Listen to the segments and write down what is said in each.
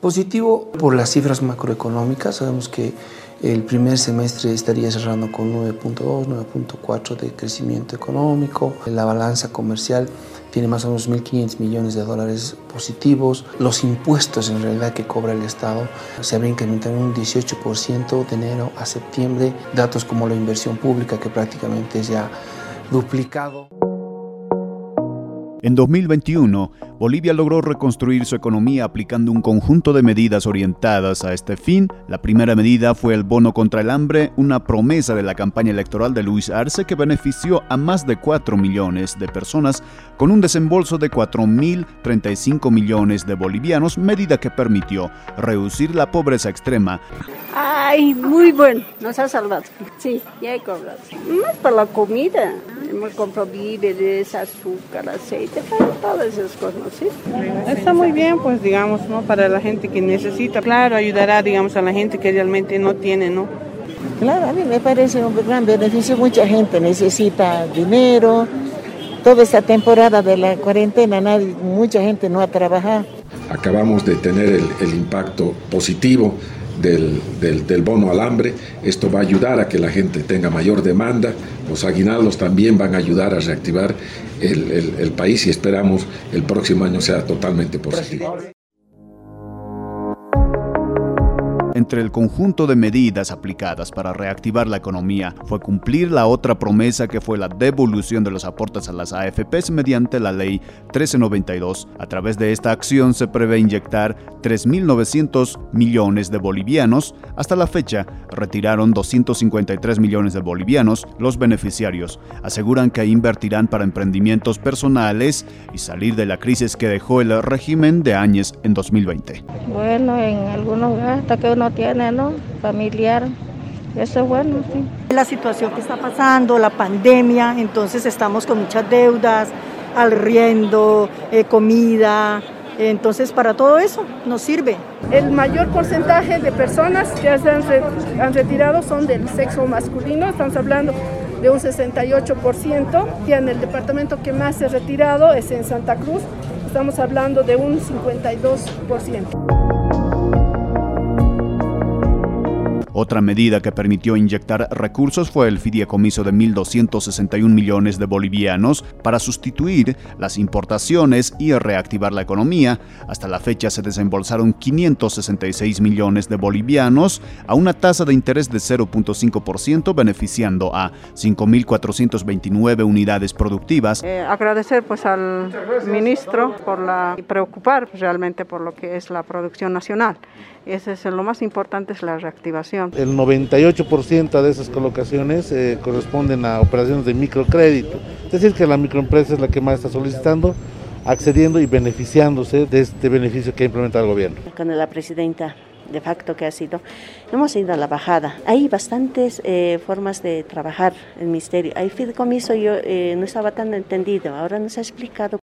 Positivo por las cifras macroeconómicas, sabemos que el primer semestre estaría cerrando con 9.2, 9.4 de crecimiento económico, la balanza comercial tiene más o menos 1.500 millones de dólares positivos. Los impuestos en realidad que cobra el Estado se habrían incrementado en un 18% de enero a septiembre. Datos como la inversión pública que prácticamente es ya duplicado. En 2021, Bolivia logró reconstruir su economía aplicando un conjunto de medidas orientadas a este fin. La primera medida fue el bono contra el hambre, una promesa de la campaña electoral de Luis Arce que benefició a más de 4 millones de personas con un desembolso de 4.035 millones de bolivianos, medida que permitió reducir la pobreza extrema. Ay, muy bueno, nos ha salvado. Sí, ya he cobrado. Más para la comida. Hemos comprado víveres, azúcar, aceite, para todas esas cosas, ¿sí? Está muy bien, pues, digamos, ¿no? Para la gente que necesita. Claro, ayudará, digamos, a la gente que realmente no tiene, ¿no? Claro, a mí me parece un gran beneficio. Mucha gente necesita dinero. Toda esta temporada de la cuarentena, nadie, mucha gente no ha trabajado. Acabamos de tener el, el impacto positivo del, del, del, bono al hambre. Esto va a ayudar a que la gente tenga mayor demanda. Los aguinaldos también van a ayudar a reactivar el, el, el país y esperamos el próximo año sea totalmente positivo. Entre el conjunto de medidas aplicadas para reactivar la economía fue cumplir la otra promesa que fue la devolución de los aportes a las AFPs mediante la ley 1392. A través de esta acción se prevé inyectar 3.900 millones de bolivianos. Hasta la fecha retiraron 253 millones de bolivianos. Los beneficiarios aseguran que invertirán para emprendimientos personales y salir de la crisis que dejó el régimen de Áñez en 2020. Bueno, en algunos gastos que uno tiene, ¿no? Familiar. Eso es bueno, sí. La situación que está pasando, la pandemia, entonces estamos con muchas deudas, arriendo, eh, comida, entonces para todo eso nos sirve. El mayor porcentaje de personas que se han, re han retirado son del sexo masculino, estamos hablando de un 68%, y en el departamento que más se ha retirado es en Santa Cruz, estamos hablando de un 52%. Otra medida que permitió inyectar recursos fue el fideicomiso de 1.261 millones de bolivianos para sustituir las importaciones y reactivar la economía. Hasta la fecha se desembolsaron 566 millones de bolivianos a una tasa de interés de 0.5%, beneficiando a 5.429 unidades productivas. Eh, agradecer pues al ministro por y preocupar realmente por lo que es la producción nacional. Ese es lo más importante es la reactivación. El 98% de esas colocaciones eh, corresponden a operaciones de microcrédito. Es decir, que la microempresa es la que más está solicitando, accediendo y beneficiándose de este beneficio que ha implementado el gobierno. Con la presidenta de facto que ha sido, hemos ido a la bajada. Hay bastantes eh, formas de trabajar el ministerio. Hay fideicomiso, yo eh, no estaba tan entendido, ahora nos ha explicado.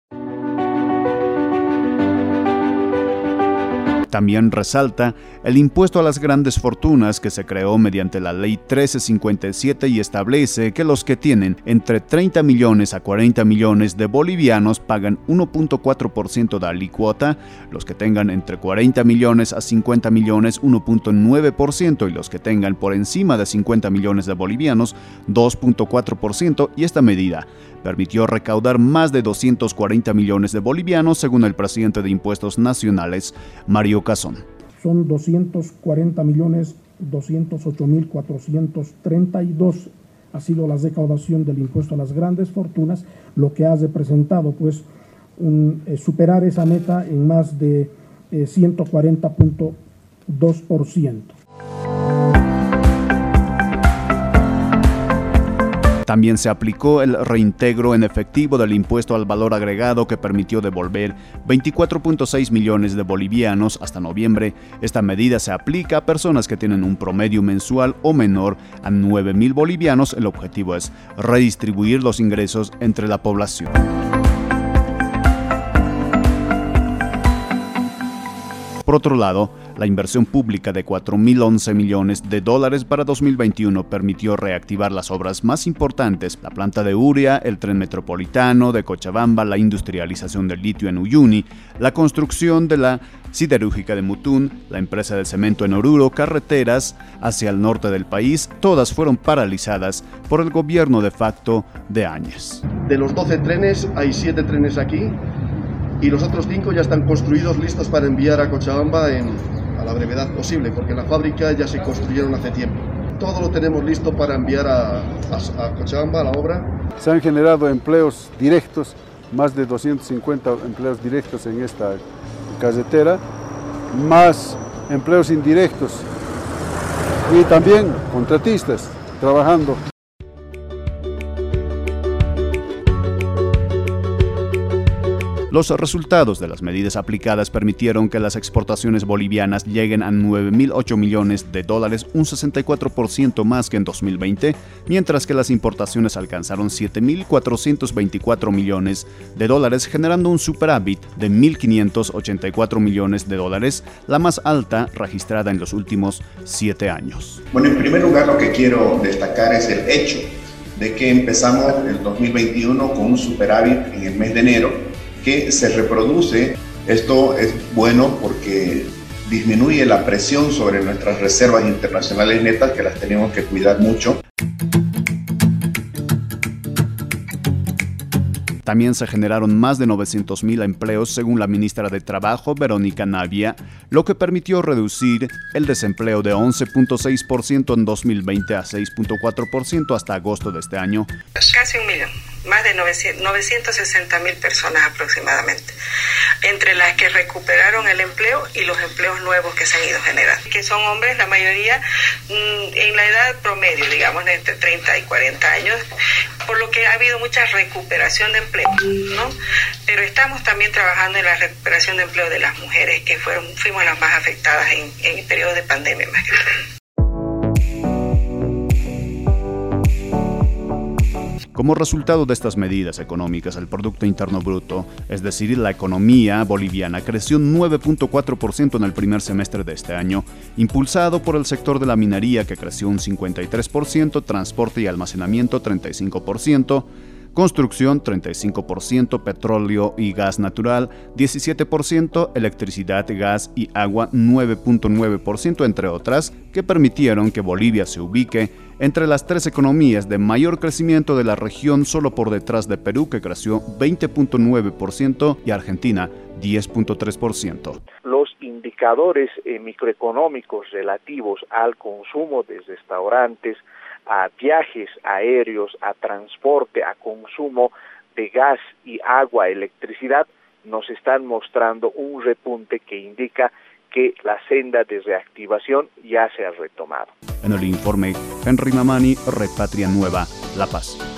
También resalta el impuesto a las grandes fortunas que se creó mediante la Ley 1357 y establece que los que tienen entre 30 millones a 40 millones de bolivianos pagan 1.4% de alicuota, los que tengan entre 40 millones a 50 millones 1.9% y los que tengan por encima de 50 millones de bolivianos 2.4% y esta medida permitió recaudar más de 240 millones de bolivianos según el presidente de Impuestos Nacionales, Mario Cazón. Son 240 millones 208 mil 432 ha sido la recaudación del impuesto a las grandes fortunas, lo que ha representado pues un, eh, superar esa meta en más de eh, 140.2%. También se aplicó el reintegro en efectivo del impuesto al valor agregado que permitió devolver 24.6 millones de bolivianos hasta noviembre. Esta medida se aplica a personas que tienen un promedio mensual o menor a 9 mil bolivianos. El objetivo es redistribuir los ingresos entre la población. Por otro lado, la inversión pública de 4.011 millones de dólares para 2021 permitió reactivar las obras más importantes, la planta de Uria, el tren metropolitano de Cochabamba, la industrialización del litio en Uyuni, la construcción de la siderúrgica de Mutún, la empresa de cemento en Oruro, carreteras hacia el norte del país, todas fueron paralizadas por el gobierno de facto de Áñez. De los 12 trenes, hay 7 trenes aquí y los otros 5 ya están construidos, listos para enviar a Cochabamba a la brevedad posible, porque la fábrica ya se construyeron hace tiempo. Todo lo tenemos listo para enviar a, a, Cochabamba, a la obra. Se han generado empleos directos, más de 250 empleos directos en esta carretera, más empleos indirectos y también contratistas trabajando. Los resultados de las medidas aplicadas permitieron que las exportaciones bolivianas lleguen a 9.008 millones de dólares, un 64% más que en 2020, mientras que las importaciones alcanzaron 7.424 millones de dólares, generando un superávit de 1.584 millones de dólares, la más alta registrada en los últimos siete años. Bueno, en primer lugar lo que quiero destacar es el hecho de que empezamos el 2021 con un superávit en el mes de enero que se reproduce. Esto es bueno porque disminuye la presión sobre nuestras reservas internacionales netas que las tenemos que cuidar mucho. También se generaron más de 900.000 empleos según la ministra de Trabajo, Verónica Navia, lo que permitió reducir el desempleo de 11.6% en 2020 a 6.4% hasta agosto de este año. Casi un millón más de 960 mil personas aproximadamente, entre las que recuperaron el empleo y los empleos nuevos que se han ido generando, que son hombres, la mayoría mm, en la edad promedio, digamos, entre 30 y 40 años, por lo que ha habido mucha recuperación de empleo, ¿no? Pero estamos también trabajando en la recuperación de empleo de las mujeres, que fueron, fuimos las más afectadas en, en el periodo de pandemia más que todo. Como resultado de estas medidas económicas, el Producto Interno Bruto, es decir, la economía boliviana, creció 9.4% en el primer semestre de este año, impulsado por el sector de la minería que creció un 53%, transporte y almacenamiento 35%, construcción 35%, petróleo y gas natural 17%, electricidad, gas y agua 9.9%, entre otras, que permitieron que Bolivia se ubique entre las tres economías de mayor crecimiento de la región solo por detrás de Perú, que creció 20.9%, y Argentina 10.3%. Los indicadores eh, microeconómicos relativos al consumo de restaurantes, a viajes aéreos, a transporte, a consumo de gas y agua, electricidad, nos están mostrando un repunte que indica que la senda de reactivación ya se ha retomado. En el informe, Henry Mamani, Repatria Nueva, La Paz.